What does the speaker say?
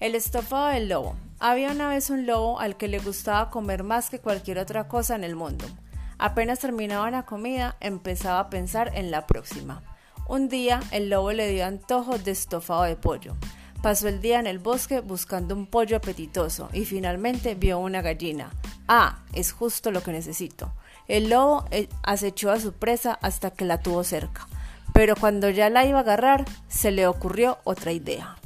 El estofado del lobo. Había una vez un lobo al que le gustaba comer más que cualquier otra cosa en el mundo. Apenas terminaba la comida, empezaba a pensar en la próxima. Un día el lobo le dio antojo de estofado de pollo. Pasó el día en el bosque buscando un pollo apetitoso y finalmente vio una gallina. Ah, es justo lo que necesito. El lobo eh, acechó a su presa hasta que la tuvo cerca, pero cuando ya la iba a agarrar, se le ocurrió otra idea.